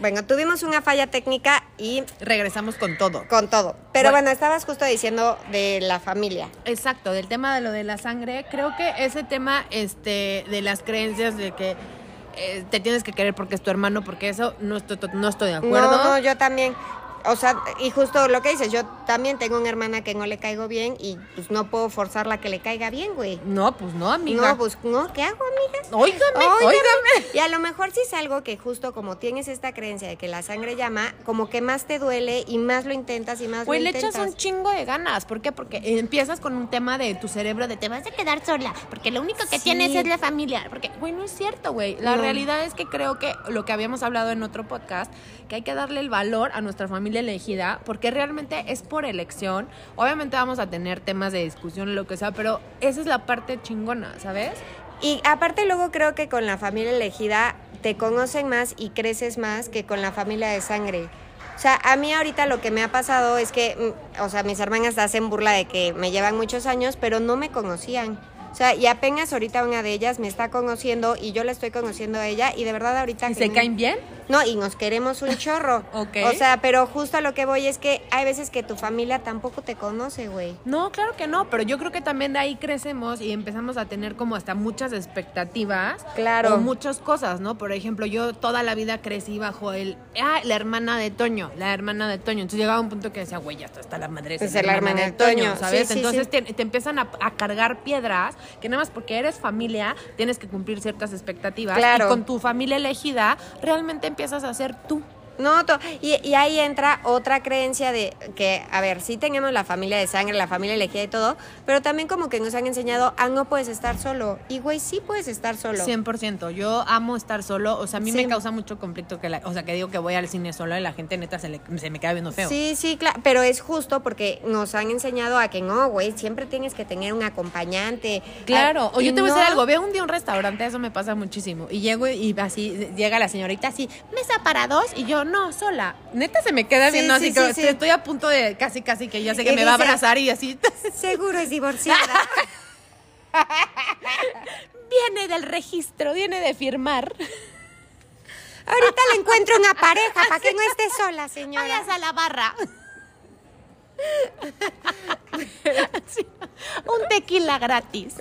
Bueno, tuvimos una falla técnica y Regresamos con todo. con todo. Pero Bueno. bueno, estabas justo diciendo de la familia. Exacto, del tema de lo de la sangre, creo que ese tema este, de las creencias de que eh, te tienes que querer porque es tu hermano, porque eso no estoy, to- no estoy de acuerdo. No, no, yo también. O sea, y justo lo que dices, yo también tengo una hermana que no le caigo bien y pues no puedo forzarla a que le caiga bien, güey. No, pues no, amiga. No, pues no, ¿qué hago, amiga? Óigame, Óigame. Y a lo mejor sí es algo que justo como tienes esta creencia de que la sangre llama, como que más te duele y más lo intentas y más Güey, lo le intentas. echas un chingo de ganas. ¿Por qué? Porque empiezas con un tema de tu cerebro de te vas a quedar sola, porque lo único que Sí. tienes es la familia. Porque, güey, no es cierto, güey. La No. realidad es que creo que lo que habíamos hablado en otro podcast, que hay que darle el valor a nuestra familia elegida, porque realmente es por elección. Obviamente vamos a tener temas de discusión lo que sea, pero esa es la parte chingona, ¿sabes? Y aparte luego creo que con la familia elegida te conocen más y creces más que con la familia de sangre. O sea, a mí ahorita lo que me ha pasado es que, mm, o sea, mis hermanas hacen burla de que me llevan muchos años, pero no me conocían. O sea, y apenas ahorita una de ellas me está conociendo y yo la estoy conociendo a ella y de verdad ahorita... ¿Y se caen bien? No, y nos queremos un chorro. Ok. O sea, pero justo a lo que voy es que hay veces que tu familia tampoco te conoce, güey. No, claro que no, pero yo creo que también de ahí crecemos y empezamos a tener como hasta muchas expectativas. Claro. O muchas cosas, ¿no? Por ejemplo, yo toda la vida crecí bajo el, ah, la hermana de Toño, la hermana de Toño. Entonces llegaba un punto que decía, güey, ya está, está la madre. Pues es la hermana de Toño, ¿sabes? sí, sí, Entonces sí. Te, te empiezan a, a cargar piedras que nada más porque eres familia tienes que cumplir ciertas expectativas. Claro. Y con tu familia elegida realmente empiezas a ser tú. No, y, y ahí entra otra creencia de que, a ver, sí tenemos la familia de sangre, la familia elegida y todo, pero también como que nos han enseñado a no puedes estar solo. Y güey, sí puedes estar solo. 100%. Yo amo estar solo. O sea, a mí Sí. me causa mucho conflicto que la, o sea, que digo que voy al cine solo y la gente neta se, le- se me queda viendo feo. Sí, sí, claro, pero es justo porque nos han enseñado a que no, güey, siempre tienes que tener un acompañante. Claro, Ah, o yo te voy a decir no- algo, veo un día un restaurante, eso me pasa muchísimo. Y llego y así, llega la señorita así, mesa para dos, y yo, no, sola. Neta se me queda viendo sí, así, que sí, estoy a punto de casi, casi que ya sé que me va a abrazar y así. Seguro es divorciada. viene del registro, viene de firmar. Ahorita le encuentro una pareja para que no esté sola, señora. Váyase a la barra. Un tequila gratis.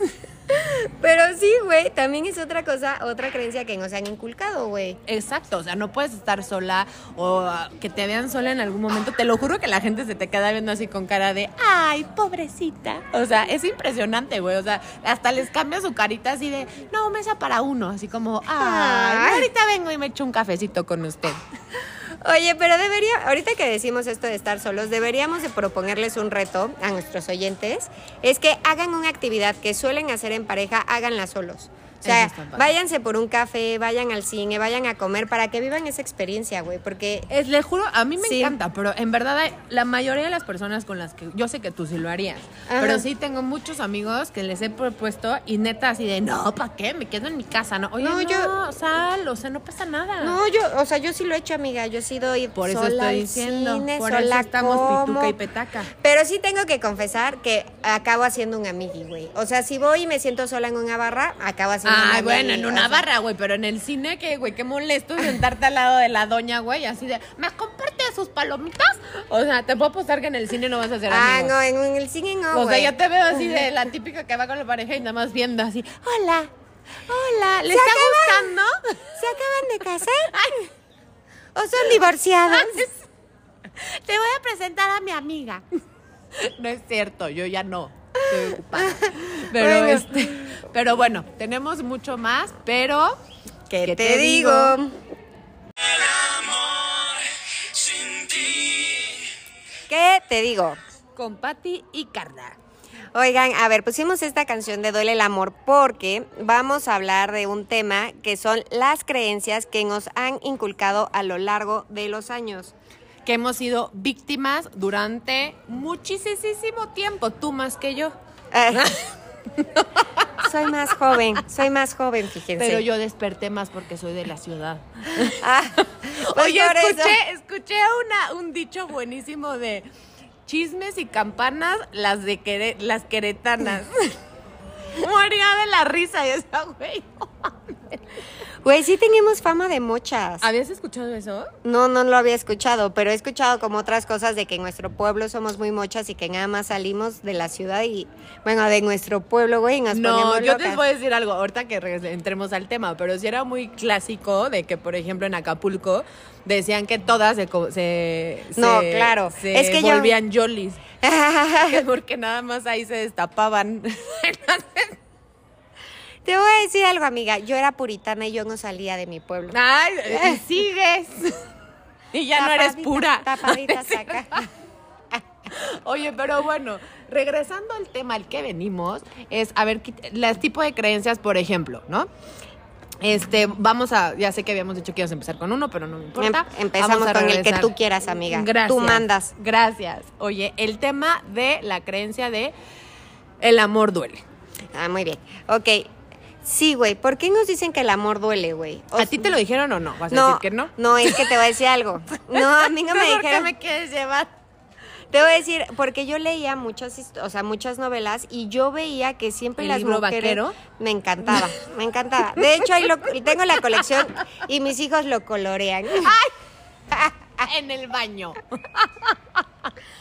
Pero sí, güey, también es otra cosa, otra creencia que nos han inculcado, güey. Exacto, o sea, no puedes estar sola o ah, que te vean sola en algún momento. Te lo juro que la gente se te queda viendo así con cara de, ay, pobrecita. O sea, es impresionante, güey. O sea, hasta les cambia su carita así de, no, mesa para uno. Así como, ay, Ay. ahorita vengo y me echo un cafecito con usted. Oye, pero debería, ahorita que decimos esto de estar solos, deberíamos de proponerles un reto a nuestros oyentes, es que hagan una actividad que suelen hacer en pareja, háganla solos. O sea, Eso váyanse por un café, vayan al cine, vayan a comer para que vivan esa experiencia, güey, porque Es, le juro, a mí me Sí. encanta, pero en verdad la mayoría de las personas con las que yo sé que tú sí lo harías, Ajá. pero sí tengo muchos amigos que les he propuesto y neta así de, no, ¿para qué? Me quedo en mi casa, ¿no? Oye, No, no, yo- sal, o sea, no pasa nada. no, yo, o sea, yo sí lo he hecho, amiga, yo he sido ir Por eso sola estoy al diciendo, cine, por sola eso estamos como. pituca y petaca. Pero sí tengo que confesar que acabo haciendo un amigui, güey. O sea, si voy y me siento sola en una barra, acabo haciendo Ay, bueno, en una barra, güey, pero en el cine, ¿qué, güey? Qué molesto sentarte al lado de la doña, güey, así de, ¿me comparte sus palomitas? O sea, te puedo apostar que en el cine no vas a hacer Ah, amigos. no, en, en el cine no, o sea, ya te veo así de la típica que va con la pareja y nada más viendo así, hola, hola, ¿le Se está acaban- gustando? ¿Se acaban de casar? ¿O son divorciados? Te voy a presentar a mi amiga. No es cierto, yo ya no. Estoy ocupada. Pero Bueno. este, pero bueno, tenemos mucho más, pero ¿Qué, ¿Qué te, te digo? digo? ¿Qué te digo? con Patti y Carla. Oigan, a ver, pusimos esta canción de Duele el Amor porque vamos a hablar de un tema que son las creencias que nos han inculcado a lo largo de los años. Que hemos sido víctimas durante muchísimo tiempo, tú más que yo. Eh, soy más joven, soy más joven, fíjense. Pero yo desperté más porque soy de la ciudad. Ah, pues Oye, eso. escuché, escuché una, un dicho buenísimo de chismes y campanas, las de quere- las queretanas. Moría de la risa esa güey. Güey, sí tenemos fama de mochas. ¿Habías escuchado eso? No, no lo había escuchado, pero he escuchado como otras cosas de que en nuestro pueblo somos muy mochas y que nada más salimos de la ciudad y, bueno, de nuestro pueblo, güey, y nos No, ponemos yo locas. te voy a decir algo, ahorita que entremos al tema, pero sí era muy clásico de que, por ejemplo, en Acapulco decían que todas se... No, se- claro. Se Es que yo- volvían yolis. que porque nada más ahí se destapaban. Te voy a decir algo, amiga. Yo era puritana y yo no salía de mi pueblo. Ay, y sigues. y ya no eres Tapadita- pura. Tapaditas acá. Oye, pero bueno, regresando al tema al que venimos, es a ver, las tipo de creencias, por ejemplo, ¿no? Este, vamos a, ya sé que habíamos dicho que íbamos a empezar con uno, pero no me importa. Em- empezamos con el que tú quieras, amiga. Gracias. Tú mandas. Gracias. Oye, el tema de la creencia de el amor duele. Ah, muy bien. Ok. Sí, güey. ¿Por qué nos dicen que el amor duele, güey? ¿A ti te lo dijeron o no? ¿Vas a No, decir que no? no, es que te voy a decir algo. No, a mí no me ¿Tú ¿Por qué dijeron. me quieres llevar? Te voy a decir, porque yo leía muchas, o sea, muchas novelas y yo veía que siempre ¿El las libro mujeres vaquero? me encantaba, me encantaba. De hecho, ahí lo, tengo la colección y mis hijos lo colorean. En el baño.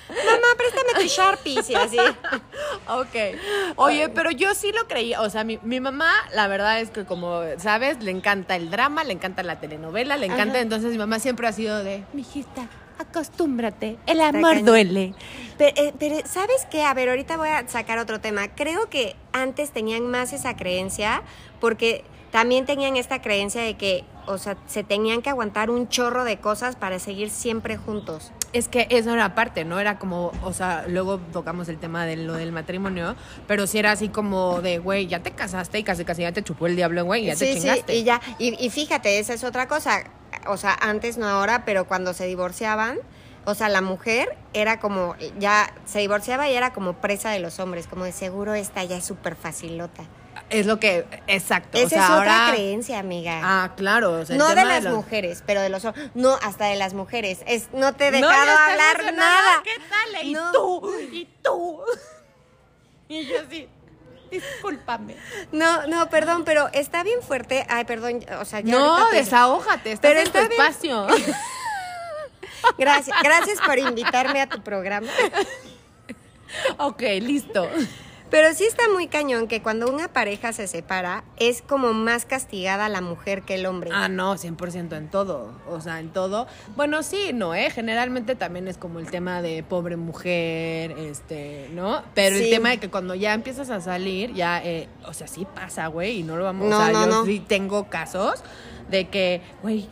Mamá, préstame tu Sharpies y así. Ok. Oye, pero yo sí lo creía. O sea, mi, mi mamá, la verdad es que como sabes, le encanta el drama, le encanta la telenovela, le encanta. Ajá. Entonces mi mamá siempre ha sido de, mijita, acostúmbrate. El amor duele. Pero, eh, pero, ¿sabes qué? A ver, ahorita voy a sacar otro tema. Creo que antes tenían más esa creencia porque también tenían esta creencia de que, o sea, se tenían que aguantar un chorro de cosas para seguir siempre juntos. Es que eso era parte, ¿no? Era como, o sea, luego tocamos el tema de lo del matrimonio, pero sí era así como de, güey, ya te casaste y casi casi ya te chupó el diablo, güey, ya te sí, sí, chingaste. y ya. Y, y fíjate, esa es otra cosa. O sea, antes no ahora, pero cuando se divorciaban, o sea, la mujer era como, ya se divorciaba y era como presa de los hombres, como de seguro esta ya es súper facilota. Es lo que, exacto. Esa o sea, es ahora, otra creencia, amiga. Ah, claro. o sea, el no de las los- mujeres, pero de los hombres. No, hasta de las mujeres. Es, no te he dejado hablar nada. ¿Qué tal? Y No. tú, y tú. Y yo así, discúlpame. No, no, perdón, pero está bien fuerte. Ay, perdón, o sea, ya No, ahorita te- desahógate, estás Pero en tu está bien. espacio. Gracias, gracias por invitarme a tu programa. ok, listo. Pero sí está muy cañón que cuando una pareja se separa es como más castigada la mujer que el hombre. Ah, no, 100% en todo. O sea, en todo. Bueno, sí, no, ¿eh? Generalmente también es como el tema de pobre mujer, este, ¿no? Pero Sí. el tema de que cuando ya empiezas a salir, ya, eh, o sea, sí pasa, güey, y no lo vamos No, sea, no, yo no. sí tengo casos de que, güey,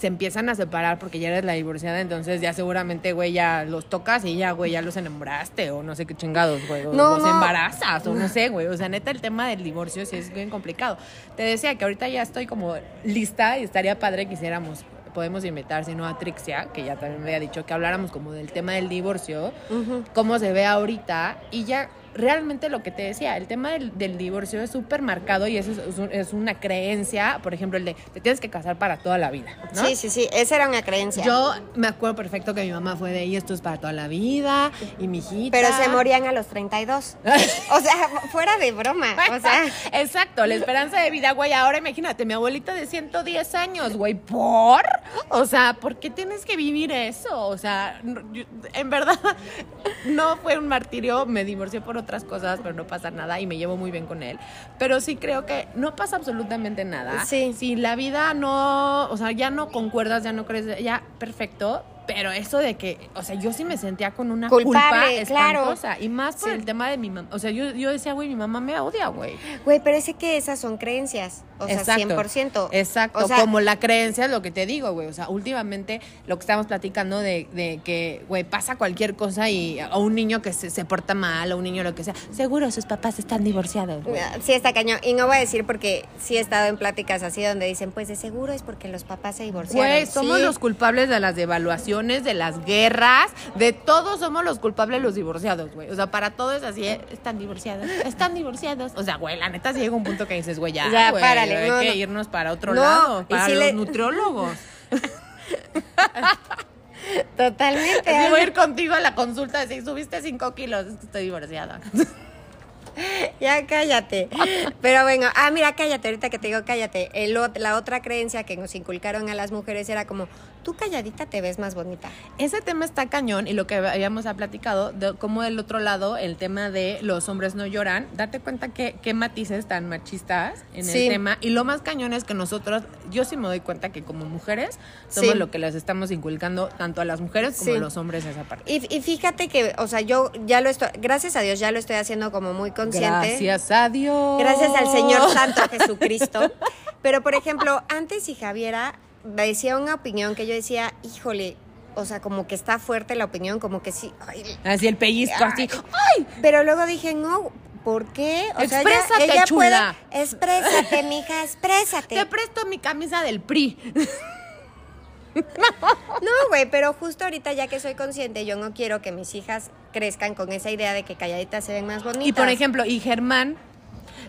se empiezan a separar porque ya eres la divorciada, entonces ya seguramente, güey, ya los tocas y ya, güey, ya los enamoraste o no sé qué chingados, güey, o No, los no. Embarazas o no sé, güey, o sea, neta el tema del divorcio sí es bien complicado. Te decía que ahorita ya estoy como lista y estaría padre que hiciéramos podemos invitar, si no a Trixia, que ya también me había dicho que habláramos como del tema del divorcio, Ujú. cómo se ve ahorita y ya realmente lo que te decía, el tema del, del divorcio es súper marcado y eso es, es un- es una creencia, por ejemplo, el de te tienes que casar para toda la vida, ¿no? Sí, sí, sí, esa era una creencia. Yo me acuerdo perfecto que mi mamá fue de, y esto es para toda la vida, y mi hijita... Pero se morían a los 32. O sea, fuera de broma. O sea, Exacto, la esperanza de vida, güey. Ahora imagínate, mi abuelita de 110 años, güey, ¿por? O sea, ¿por qué tienes que vivir eso? O sea, en verdad, no fue un martirio, me divorcié por otras cosas, pero no pasa nada y me llevo muy bien con él. Pero sí creo que no pasa absolutamente nada. Sí. Si la vida no, o sea, ya no concuerdas, ya no crees, ya, perfecto. Pero eso de que, o sea, yo sí me sentía con una Culpable, culpa claro. espantosa. Y más por Sí. el tema de mi mamá. O sea, yo, yo decía, güey, mi mamá me odia, güey. güey, pero es que esas son creencias. O sea, 100%. Exacto, O sea, como la creencia es lo que te digo, güey. O sea, últimamente lo que estamos platicando de, de que, güey, pasa cualquier cosa y o un niño que se, se porta mal o un niño lo que sea, seguro sus papás están divorciados, güey. Sí, está cañón. Y no voy a decir porque sí he estado en pláticas así donde dicen, pues de seguro es porque los papás se divorciaron. Güey, somos Sí. los culpables de las devaluaciones, de las guerras, de todos somos los culpables los divorciados, güey. O sea, para todo es así, ¿eh? están divorciados, están divorciados. O sea, güey, la neta sí llega un punto que dices, güey, ya, Ya, güey, párale, hay no, que no. irnos para otro No, lado, para si los le- nutriólogos. Totalmente. Así voy a ir contigo a la consulta, si subiste cinco kilos, es que estoy divorciada. Ya cállate. Pero bueno, ah, mira, cállate, ahorita que te digo cállate. El la otra creencia que nos inculcaron a las mujeres era como, tú calladita te ves más bonita. Ese tema está cañón y lo que habíamos platicado, de cómo del otro lado, el tema de los hombres no lloran, date cuenta que qué matices tan machistas en Sí. el tema. Y lo más cañón es que nosotros, yo sí me doy cuenta que como mujeres, somos Sí. lo que les estamos inculcando tanto a las mujeres como Sí. a los hombres esa parte. Y, y fíjate que, o sea, yo ya lo estoy, gracias a Dios ya lo estoy haciendo como muy consciente. Gracias a Dios. Gracias al Señor Santo Jesucristo. Pero, por ejemplo, antes si Javiera decía una opinión que yo decía, híjole, o sea, como que está fuerte la opinión, como que sí. ay, Así el pellizco, así. ¡Ay! Pero luego dije, no, ¿por qué? O sea, ella- Exprésate, ella, chula. puede. Exprésate, mija, exprésate. Te presto mi camisa del PRI. No, güey, pero justo ahorita ya que soy consciente, yo no quiero que mis hijas crezcan con esa idea de que calladitas se ven más bonitas. Y por ejemplo, y Germán,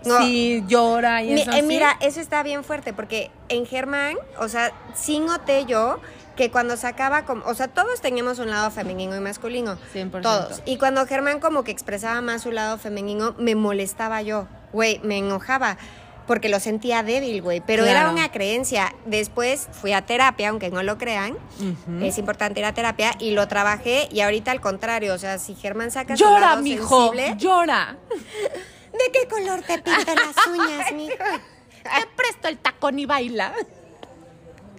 No. si llora y Mi- eso eh, así, mira, eso está bien fuerte porque en Germán, o sea, sí noté yo que cuando sacaba como, o sea, todos teníamos un lado femenino y masculino. 100%. Todos. Y cuando Germán como que expresaba más su lado femenino, me molestaba yo, güey, me enojaba. Porque lo sentía débil, güey. Pero era una creencia. Después fui a terapia, aunque no lo crean. Es importante ir a terapia y lo trabajé. Y ahorita al contrario, o sea, si Germán saca su Llora, lado mijo, sensible, llora. ¿de qué color te pintan las uñas, mijo? Te presto el tacón y baila.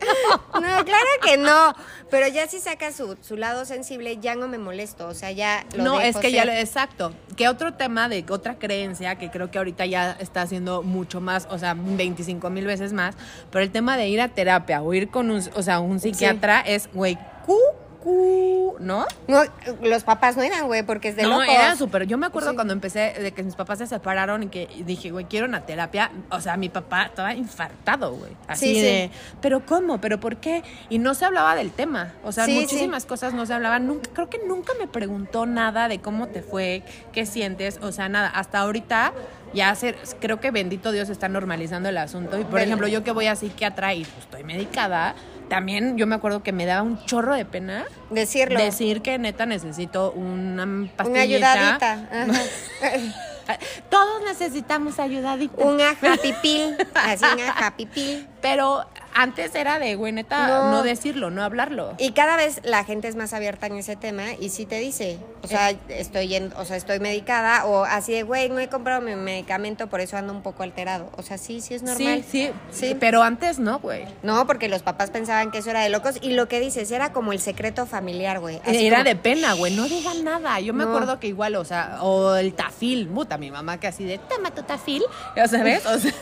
No, claro que no. Pero ya si saca su, su lado sensible, ya no me molesto. O sea, ya lo no, es que ya lo exacto. Que otro tema de otra creencia que creo que ahorita ya está haciendo mucho más, o sea, 25 mil veces más, pero el tema de ir a terapia o ir con un, o sea, un psiquiatra es, güey, cu, cu, ¿no? No, los papás no eran, güey, porque es de no, locos. era súper. Yo me acuerdo Sí. cuando empecé de que mis papás se separaron y que dije, güey, quiero una terapia. O sea, mi papá estaba infartado, güey. Así Sí, sí. de, ¿pero cómo? ¿Pero por qué? Y no se hablaba del tema. O sea, muchísimas cosas no se hablaban. Nunca, creo que nunca me preguntó nada de cómo te fue, qué sientes. O sea, nada. Hasta ahorita ya se, creo que bendito Dios está normalizando el asunto. Y por ejemplo, yo que voy a psiquiatra y pues, estoy medicada. También yo me acuerdo que me daba un chorro de pena Decirlo. decir que neta necesito una Una pastillita. ayudadita. Ajá. Todos necesitamos ayudadita. una happy pill. Así una happy pill. Pero antes era de, güey, neta, No. no. decirlo, no hablarlo. Y cada vez la gente es más abierta en ese tema y sí te dice, o sea, estoy en, o sea, estoy medicada o así de, güey, no he comprado mi medicamento, por eso ando un poco alterado. O sea, sí, sí es normal. Sí, sí, Sí. Pero antes no, güey. No, porque los papás pensaban que eso era de locos y lo que dices era como el secreto familiar, güey. Era como- de pena, güey, no digan nada. Yo me No. acuerdo que igual, o sea, o el tafil, puta, mi mamá que así de, toma tu tafil, ya sabes, o sea.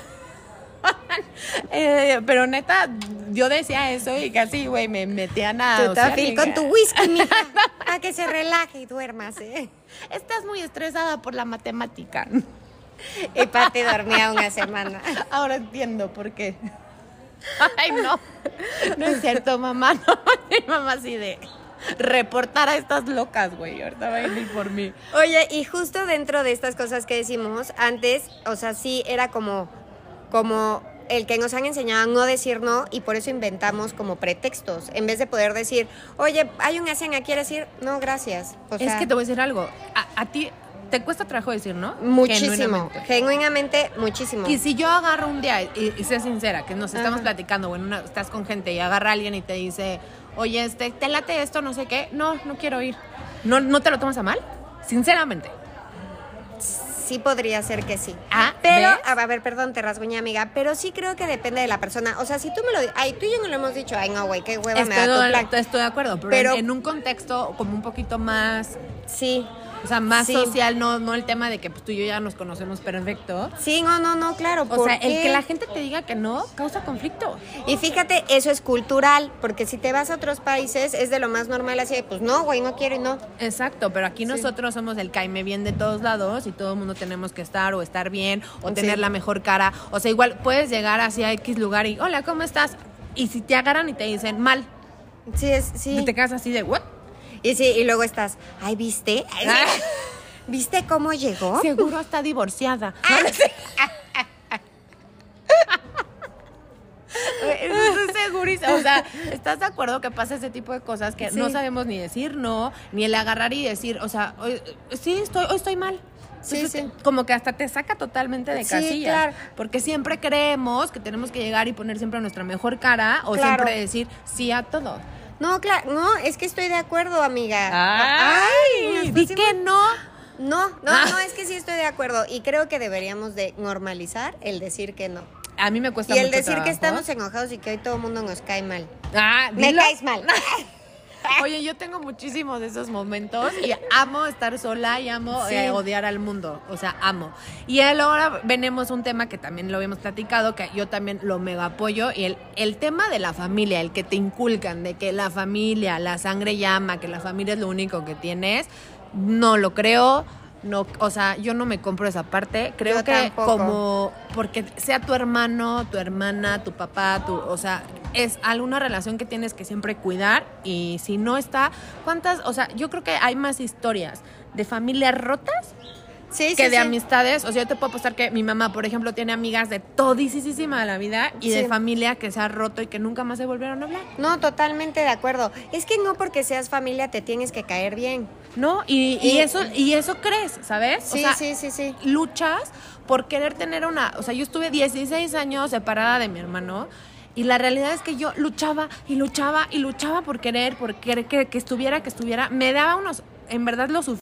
eh, pero neta, yo decía eso y casi, güey, me metían a... Tu o sea, con tu whisky, mija, para que se relaje y duermas, ¿eh? Estás muy estresada por la matemática. Y Pati dormía una semana. Ahora entiendo por qué. Ay, no. No es cierto, mamá. No, mi mamá así de reportar a estas locas, güey. Ahorita va a ir por mí. Oye, y justo dentro de estas cosas que decimos, antes, o sea, sí era como, como el que nos han enseñado a no decir no y por eso inventamos como pretextos. En vez de poder decir, oye, hay una cena, ¿quieres ir? No, gracias. O es sea, que te voy a decir algo. A, a ti te cuesta trabajo decir, ¿no? muchísimo. Genuinamente. Genuinamente, muchísimo. Y si yo agarro un día, y, y sé sincera, que nos estamos Ajá. platicando, bueno, una- estás con gente y agarra a alguien y te dice, oye, este, te late esto, no sé qué, no, no quiero ir. ¿No, ¿No te lo tomas a mal? Sinceramente. Sí podría ser que sí. Ah, Pero, ¿ves? a ver, perdón, te rasguñé, amiga, pero sí creo que depende de la persona. O sea, si tú me lo ay, tú y yo no lo hemos dicho, ay, no, güey, qué hueva me da Estoy, tu de- plan. estoy de acuerdo, pero, Pero- en, en un contexto como un poquito más, Sí. O sea, más Sí. social, no, no el tema de que pues, tú y yo ya nos conocemos perfecto. Sí, no, no, no, claro. O ¿por sea, el que la gente te diga que no causa conflicto. Y fíjate, eso es cultural, porque si te vas a otros países es de lo más normal así, de, pues no, güey, no quiero y no. Exacto, pero aquí nosotros somos el caime bien de todos lados y todo el mundo tenemos que estar o estar bien o Sí. tener la mejor cara. O sea, igual puedes llegar hacia X lugar y, hola, ¿cómo estás? Y si te agarran y te dicen mal, Sí, es, sí. y te quedas así de, ¿what? Y sí, y luego estás, ay, ¿viste? Ay, Ah. ¿Viste cómo llegó? Seguro está divorciada. Ah. Estoy. O sea, ¿estás de acuerdo que pasa ese tipo de cosas que Sí. no sabemos ni decir no, ni el agarrar y decir, o sea, hoy, sí, estoy, hoy estoy mal? Sí, Entonces, sí. como que hasta te saca totalmente de Sí, casillas. claro. Porque siempre creemos que tenemos que llegar y poner siempre nuestra mejor cara o Claro. siempre decir sí a todo. No, claro, no, es que estoy de acuerdo, amiga. ¡Ay! Di que no. No, no, Ah. no, es que sí estoy de acuerdo y creo que deberíamos de normalizar el decir que no. A mí me cuesta Y el mucho decir que estamos enojados y que hoy todo el mundo nos cae mal. Ah, Me caes mal. Oye, yo tengo muchísimos de esos momentos y amo estar sola y amo Sí. eh, odiar al mundo. O sea, amo. Y él ahora venimos un tema que también lo habíamos platicado, que yo también lo mega apoyo. Y el, el tema de la familia, el que te inculcan, de que la familia, la sangre llama, que la familia es lo único que tienes, no lo creo. No, o sea, yo no me compro esa parte. Creo Yo que tampoco. como porque sea tu hermano, tu hermana, tu papá, tu, o sea, es alguna relación que tienes que siempre cuidar y si no está, ¿cuántas? O sea, yo creo que hay más historias de familias rotas Sí, que sí, de sí. amistades. O sea, yo te puedo apostar que mi mamá, por ejemplo, tiene amigas de todisísima de la vida y de familia que se ha roto y que nunca más se volvieron a hablar. No, totalmente de acuerdo. Es que no porque seas familia te tienes que caer bien. ¿No? Y, y Y- eso, y eso crees, ¿sabes? Sí, o sea, sí, sí, sí. luchas por querer tener una, o sea, yo estuve 16 años separada de mi hermano y la realidad es que yo luchaba y luchaba y luchaba por querer, por querer que, que estuviera, que estuviera, me daba unos, en verdad lo